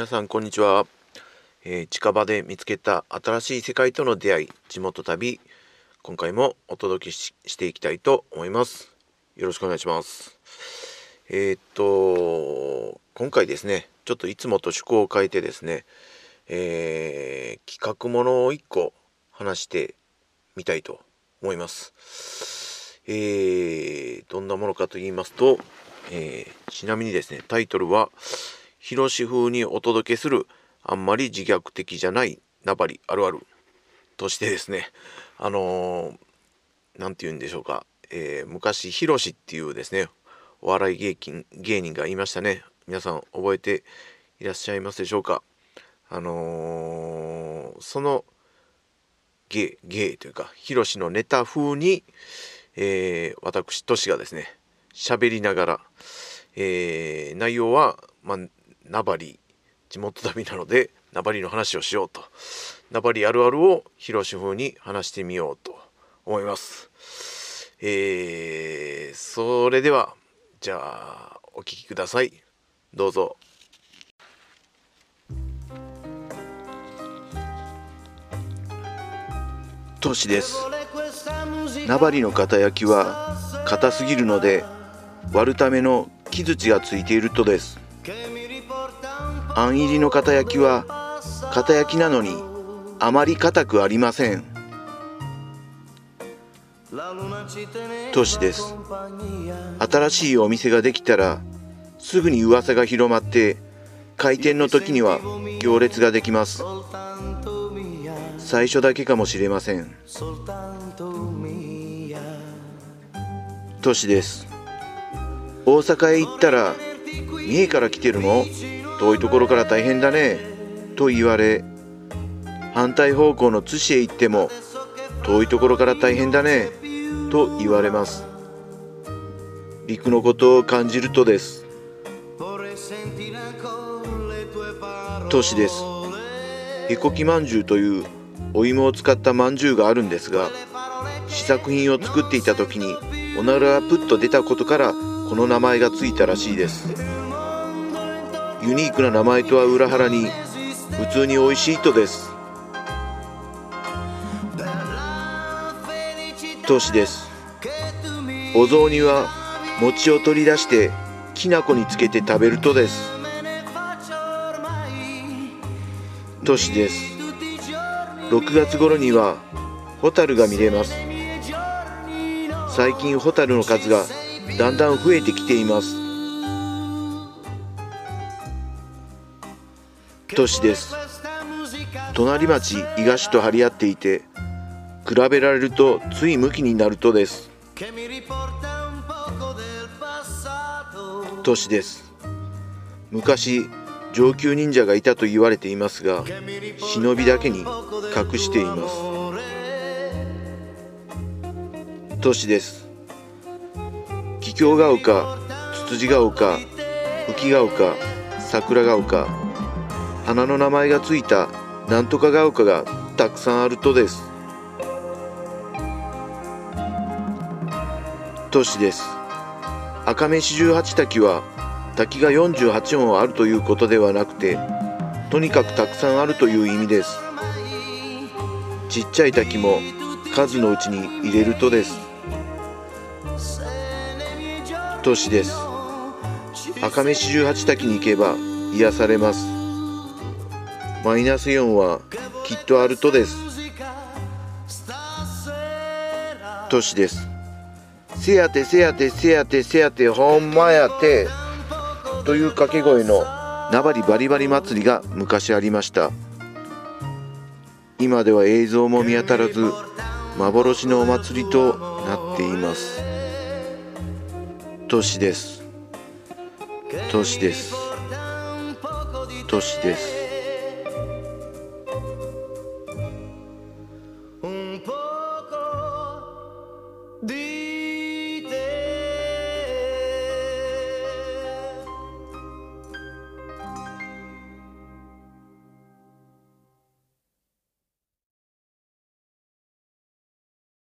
皆さんこんにちは、えー近場で見つけた新しい世界との出会い地元旅今回もお届けしていきたいと思います。よろしくお願いします。えーっと今回ですねちょっといつもと趣向を変えてですねえー企画ものを1個話してみたいと思います。えどんなものかと言いますと、えちなみにですねタイトルは「広し風にお届けするあんまり自虐的じゃないナバリあるある」としてですねあのーて言うんでしょうか、えー昔ヒロシっていうですねお笑い芸人芸人がいましたね。皆さん覚えていらっしゃいますでしょうか。あのーその芸芸というかヒロシのネタ風に、えー私トシがですね喋りながら、えー内容は、まあ、ナバリ地元旅なのでナバリの話をしようと。ナバリあるあるをヒロシ風に話してみようと思います。えーそれではじゃあお聞きください。どうぞ。トシです。ナバリの肩焼きは硬すぎるので割るための木槌がついているとです。あん入りの肩焼きは肩焼きなのにあまり硬くありません。トシです。新しいお店ができたらすぐに噂が広まって開店の時には行列ができます。最初だけかもしれません。トシです。大阪へ行ったら三重から来てるの？遠いところから大変だねと言われ反対方向の津市へ行っても遠いところから大変だねと言われます。陸のことを感じるとです。トシです。へこきまんじゅうというお芋を使ったまんじゅうがあるんですが試作品を作っていた時におならがプッと出たことからこの名前がついたらしいです。ユニークな名前とは裏腹に普通に美味しいとです。トシです。お雑煮は餅を取り出してきな粉につけて食べるとです。トシです。6月頃にはホタルが見れます。最近ホタルの数がだんだん増えてきています。トシです。隣町伊賀市と張り合っていて比べられるとつい向きになるとです。トシです。昔上級忍者がいたと言われていますが忍びだけに隠しています。トシです。桔梗が丘ツツジが丘浮が丘桜が丘花の名前がついたなんとかが丘がたくさんあるとです。トシです。赤目四十八滝は滝が48本あるということではなくてとにかくたくさんあるという意味です。ちっちゃい滝も数のうちに入れるとです。トシです。赤目四十八滝に行けば癒されます。マイナス4はきっとあるとです。トシです。せやてせやてせやてせやてほんまやて。という掛け声の名張バリバリ祭りが昔ありました。今では映像も見当たらず幻のお祭りとなっています。トシです。トシです。トシです。